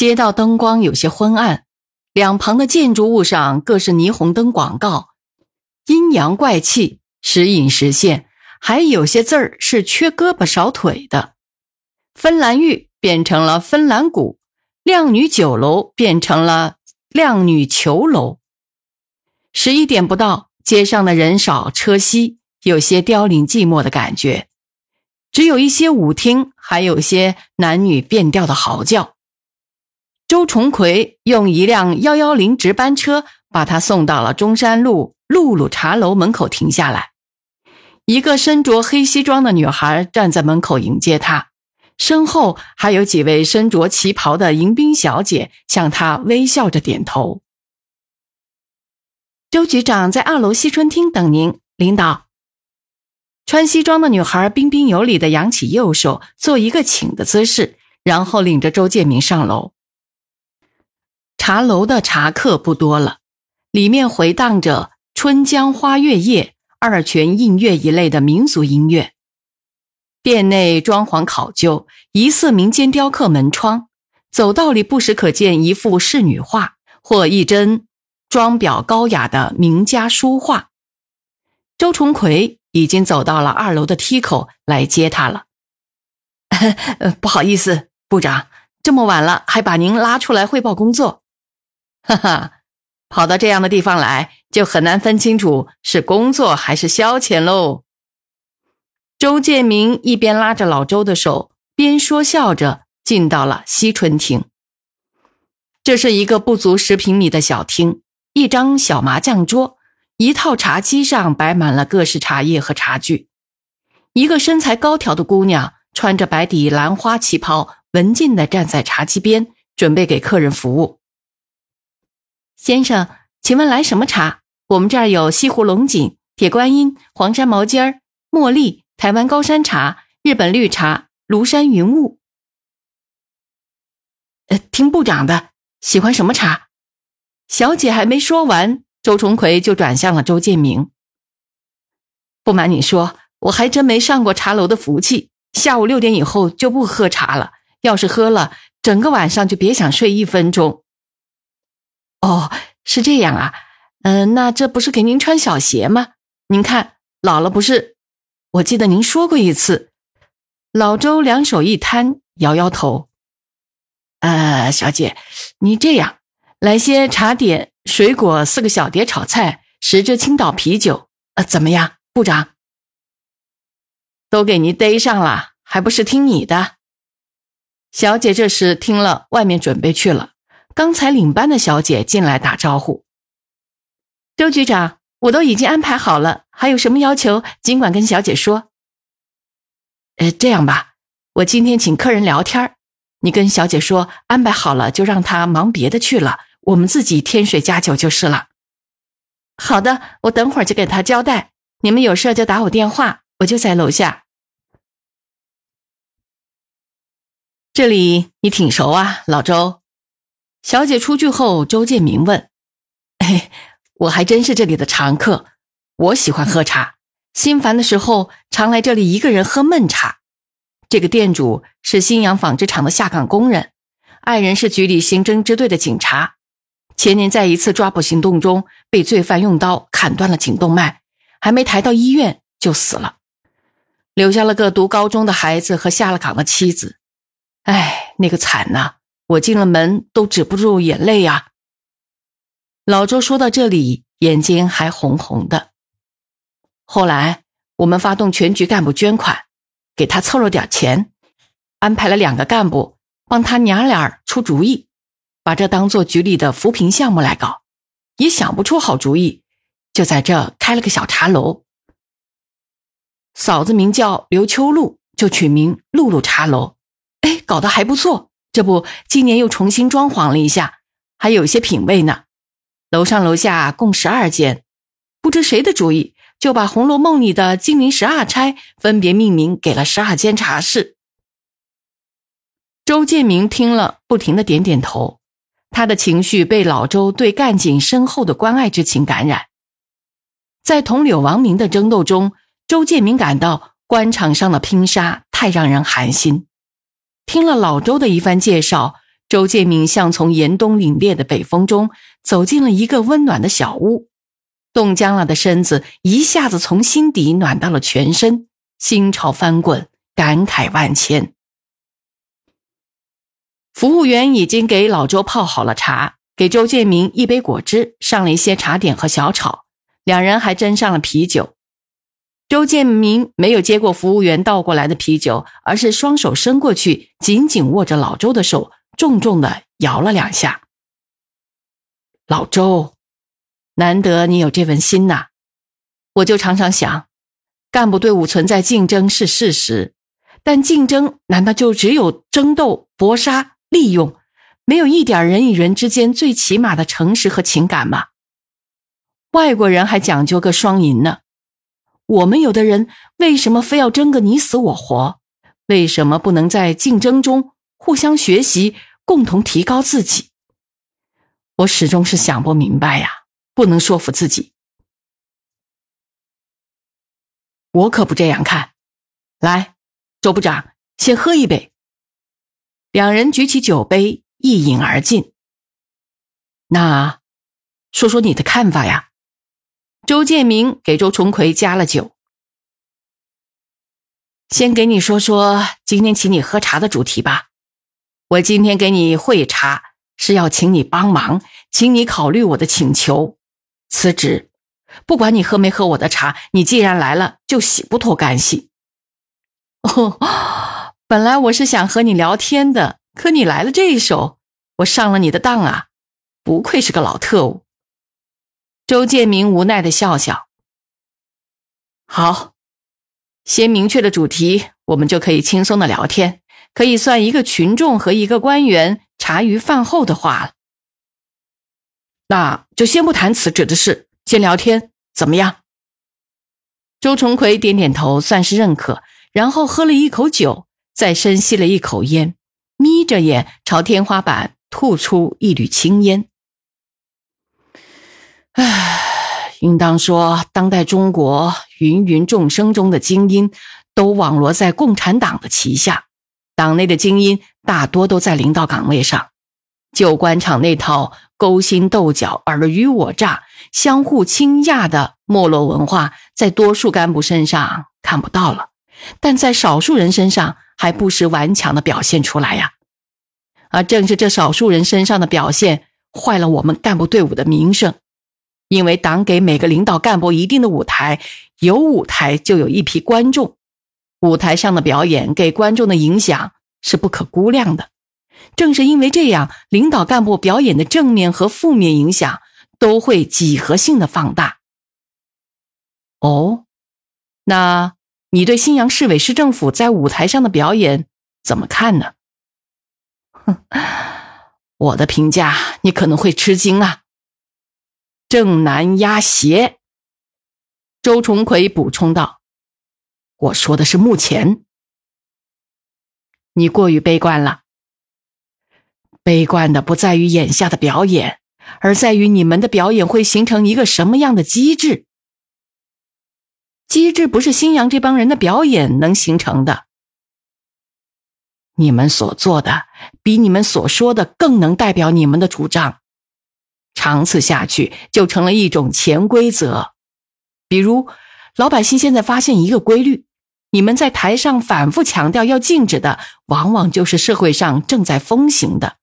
街道灯光有些昏暗，两旁的建筑物上各是霓虹灯广告，阴阳怪气，时隐时现，还有些字儿是缺胳膊少腿的。芬兰玉变成了芬兰谷，靓女酒楼变成了靓女球楼。十一点不到，街上的人少车稀，有些凋零寂寞的感觉，只有一些舞厅，还有些男女变调的嚎叫。周重奎用一辆幺幺零值班车把他送到了中山路露露茶楼门口停下来。一个身着黑西装的女孩站在门口迎接他，身后还有几位身着旗袍的迎宾小姐向他微笑着点头。周局长在二楼西春厅等您，领导。穿西装的女孩彬彬有礼地扬起右手，做一个请的姿势，然后领着周建明上楼。茶楼的茶客不多了，里面回荡着《春江花月夜》《二泉映月》一类的民俗音乐。店内装潢考究，疑似民间雕刻门窗。走道里不时可见一幅仕女画或一帧装裱高雅的名家书画。周重奎已经走到了二楼的梯口来接他了。不好意思，部长，这么晚了还把您拉出来汇报工作。哈哈，跑到这样的地方来，就很难分清楚是工作还是消遣喽。周建明一边拉着老周的手，边说笑着进到了西春厅。这是一个不足十平米的小厅，一张小麻将桌，一套茶几上摆满了各式茶叶和茶具。一个身材高挑的姑娘，穿着白底兰花旗袍，文静地站在茶几边，准备给客人服务。先生，请问来什么茶？我们这儿有西湖龙井、铁观音、黄山毛尖儿、茉莉、台湾高山茶、日本绿茶、庐山云雾。呃，听部长的，喜欢什么茶？小姐还没说完，周崇奎就转向了周建明。不瞒你说，我还真没上过茶楼的福气，下午六点以后就不喝茶了。要是喝了，整个晚上就别想睡一分钟。哦，是这样啊，嗯，那这不是给您穿小鞋吗？您看，老了不是？我记得您说过一次。老周两手一摊，摇摇头。呃，小姐，你这样，来些茶点、水果，四个小碟炒菜，十支青岛啤酒，呃，怎么样，部长？都给您逮上了，还不是听你的？小姐这时听了，外面准备去了。刚才领班的小姐进来打招呼：“周局长，我都已经安排好了，还有什么要求，尽管跟小姐说。”“呃，这样吧，我今天请客人聊天你跟小姐说安排好了，就让她忙别的去了，我们自己添水加酒就是了。”“好的，我等会儿就给她交代。你们有事就打我电话，我就在楼下。”“这里你挺熟啊，老周。”小姐出去后，周建明问：“ 哎，我还真是这里的常客。我喜欢喝茶，心烦的时候常来这里一个人喝闷茶。这个店主是新阳纺织厂的下岗工人，爱人是局里刑侦支队的警察。前年在一次抓捕行动中被罪犯用刀砍断了颈动脉，还没抬到医院就死了，留下了个读高中的孩子和下了岗的妻子。哎，那个惨呐！”我进了门都止不住眼泪呀。老周说到这里，眼睛还红红的。后来我们发动全局干部捐款，给他凑了点钱，安排了两个干部帮他娘俩出主意，把这当做局里的扶贫项目来搞。也想不出好主意，就在这开了个小茶楼。嫂子名叫刘秋露，就取名露露茶楼。哎，搞得还不错。这不，今年又重新装潢了一下，还有些品位呢。楼上楼下共十二间，不知谁的主意，就把《红楼梦》里的金陵十二钗分别命名给了十二间茶室。周建明听了，不停的点点头，他的情绪被老周对干警深厚的关爱之情感染。在同柳王明的争斗中，周建明感到官场上的拼杀太让人寒心。听了老周的一番介绍，周建明像从严冬凛冽的北风中走进了一个温暖的小屋，冻僵了的身子一下子从心底暖到了全身，心潮翻滚，感慨万千。服务员已经给老周泡好了茶，给周建明一杯果汁，上了一些茶点和小炒，两人还斟上了啤酒。周建明没有接过服务员倒过来的啤酒，而是双手伸过去，紧紧握着老周的手，重重的摇了两下。老周，难得你有这份心呐！我就常常想，干部队伍存在竞争是事实，但竞争难道就只有争斗、搏杀、利用，没有一点人与人之间最起码的诚实和情感吗？外国人还讲究个双赢呢。我们有的人为什么非要争个你死我活？为什么不能在竞争中互相学习，共同提高自己？我始终是想不明白呀，不能说服自己。我可不这样看。来，周部长，先喝一杯。两人举起酒杯，一饮而尽。那，说说你的看法呀？周建明给周崇奎加了酒。先给你说说今天请你喝茶的主题吧。我今天给你会茶，是要请你帮忙，请你考虑我的请求，辞职。不管你喝没喝我的茶，你既然来了，就洗不脱干系。哦，本来我是想和你聊天的，可你来了这一手，我上了你的当啊！不愧是个老特务。周建明无奈的笑笑。好，先明确了主题，我们就可以轻松的聊天，可以算一个群众和一个官员茶余饭后的话了。那就先不谈辞职的事，先聊天，怎么样？周重奎点点头，算是认可，然后喝了一口酒，再深吸了一口烟，眯着眼朝天花板吐出一缕青烟。唉，应当说，当代中国芸芸众生中的精英，都网罗在共产党的旗下。党内的精英大多都在领导岗位上，旧官场那套勾心斗角、尔虞我诈、相互倾轧的没落文化，在多数干部身上看不到了，但在少数人身上还不时顽强的表现出来呀。而正是这少数人身上的表现，坏了我们干部队伍的名声。因为党给每个领导干部一定的舞台，有舞台就有一批观众，舞台上的表演给观众的影响是不可估量的。正是因为这样，领导干部表演的正面和负面影响都会几何性的放大。哦，那你对信阳市委市政府在舞台上的表演怎么看呢？哼，我的评价你可能会吃惊啊。正南压邪，周重奎补充道：“我说的是目前，你过于悲观了。悲观的不在于眼下的表演，而在于你们的表演会形成一个什么样的机制。机制不是新阳这帮人的表演能形成的。你们所做的，比你们所说的更能代表你们的主张。”长此下去，就成了一种潜规则。比如，老百姓现在发现一个规律：你们在台上反复强调要禁止的，往往就是社会上正在风行的。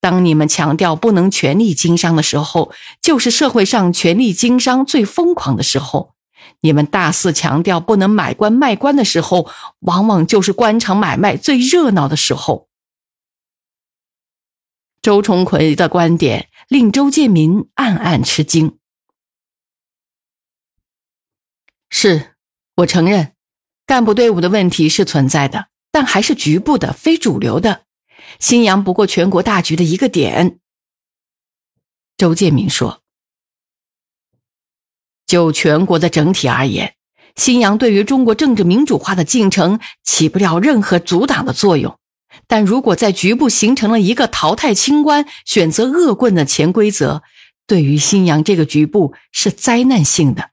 当你们强调不能权力经商的时候，就是社会上权力经商最疯狂的时候；你们大肆强调不能买官卖官的时候，往往就是官场买卖最热闹的时候。周重奎的观点令周建民暗暗吃惊。是我承认，干部队伍的问题是存在的，但还是局部的、非主流的。新阳不过全国大局的一个点。周建明说：“就全国的整体而言，新阳对于中国政治民主化的进程起不了任何阻挡的作用。但如果在局部形成了一个淘汰清官、选择恶棍的潜规则，对于新阳这个局部是灾难性的。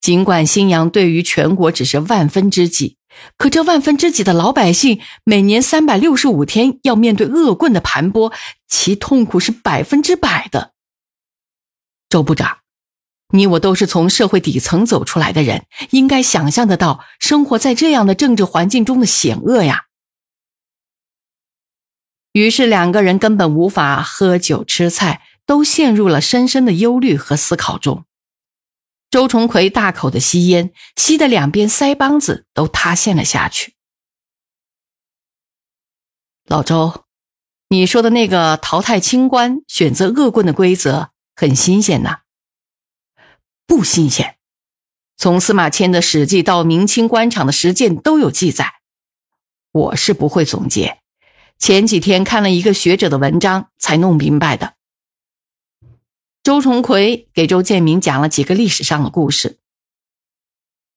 尽管新阳对于全国只是万分之几。”可这万分之几的老百姓，每年三百六十五天要面对恶棍的盘剥，其痛苦是百分之百的。周部长，你我都是从社会底层走出来的人，应该想象得到生活在这样的政治环境中的险恶呀。于是两个人根本无法喝酒吃菜，都陷入了深深的忧虑和思考中。周崇奎大口的吸烟，吸的两边腮帮子都塌陷了下去。老周，你说的那个淘汰清官、选择恶棍的规则很新鲜呐？不新鲜，从司马迁的《史记》到明清官场的实践都有记载。我是不会总结，前几天看了一个学者的文章才弄明白的。周崇奎给周建明讲了几个历史上的故事。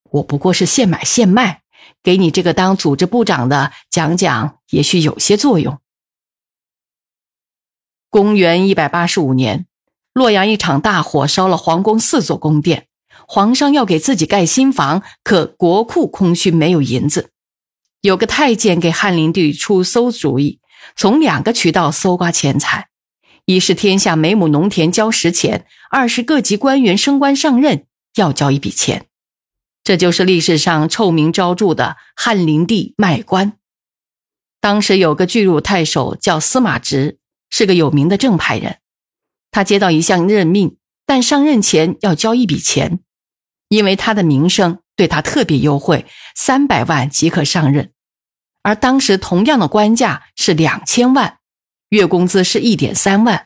我不过是现买现卖，给你这个当组织部长的讲讲，也许有些作用。公元一百八十五年，洛阳一场大火烧了皇宫四座宫殿，皇上要给自己盖新房，可国库空虚，没有银子。有个太监给汉灵帝出馊主意，从两个渠道搜刮钱财。一是天下每亩农田交十钱，二是各级官员升官上任要交一笔钱，这就是历史上臭名昭著的汉灵帝卖官。当时有个巨乳太守叫司马直，是个有名的正派人。他接到一项任命，但上任前要交一笔钱，因为他的名声对他特别优惠，三百万即可上任，而当时同样的官价是两千万。月工资是一点三万，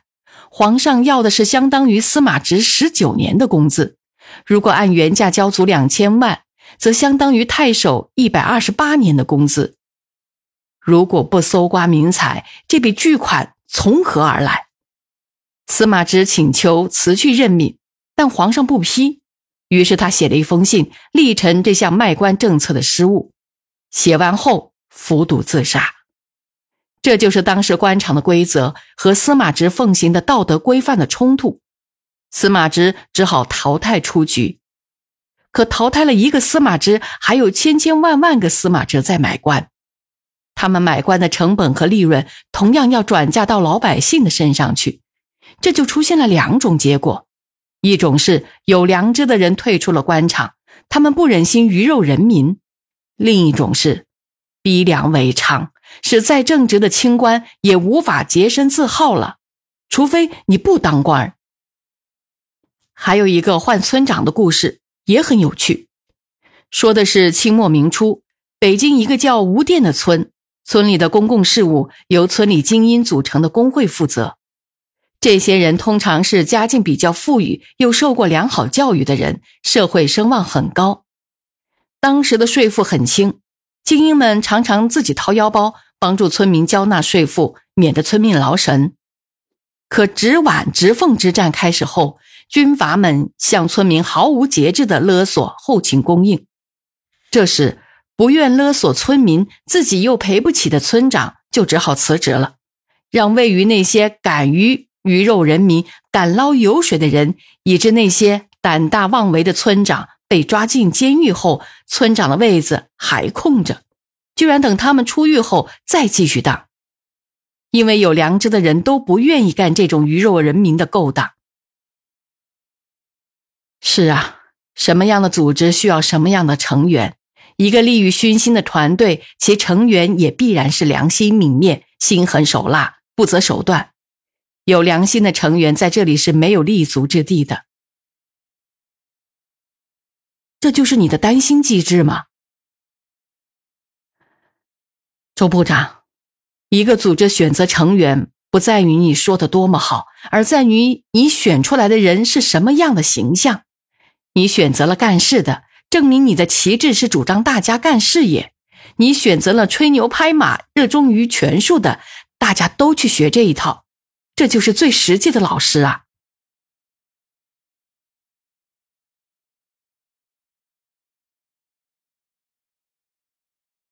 皇上要的是相当于司马直十九年的工资。如果按原价交足两千万，则相当于太守一百二十八年的工资。如果不搜刮民财，这笔巨款从何而来？司马直请求辞去任命，但皇上不批。于是他写了一封信，力陈这项卖官政策的失误。写完后服毒自杀。这就是当时官场的规则和司马直奉行的道德规范的冲突，司马直只好淘汰出局。可淘汰了一个司马直，还有千千万万个司马直在买官，他们买官的成本和利润同样要转嫁到老百姓的身上去，这就出现了两种结果：一种是有良知的人退出了官场，他们不忍心鱼肉人民；另一种是逼良为娼。使再正直的清官也无法洁身自好了，除非你不当官。还有一个换村长的故事也很有趣，说的是清末明初，北京一个叫吴店的村，村里的公共事务由村里精英组成的工会负责。这些人通常是家境比较富裕又受过良好教育的人，社会声望很高。当时的税负很轻。精英们常常自己掏腰包帮助村民交纳税赋，免得村民劳神。可直皖直奉之战开始后，军阀们向村民毫无节制的勒索后勤供应。这时，不愿勒索村民、自己又赔不起的村长就只好辞职了，让位于那些敢于鱼肉人民、敢捞油水的人，以致那些胆大妄为的村长。被抓进监狱后，村长的位子还空着，居然等他们出狱后再继续当。因为有良知的人都不愿意干这种鱼肉人民的勾当。是啊，什么样的组织需要什么样的成员？一个利欲熏心的团队，其成员也必然是良心泯灭、心狠手辣、不择手段。有良心的成员在这里是没有立足之地的。这就是你的担心机制吗，周部长？一个组织选择成员，不在于你说的多么好，而在于你选出来的人是什么样的形象。你选择了干事的，证明你的旗帜是主张大家干事业；你选择了吹牛拍马、热衷于权术的，大家都去学这一套，这就是最实际的老师啊。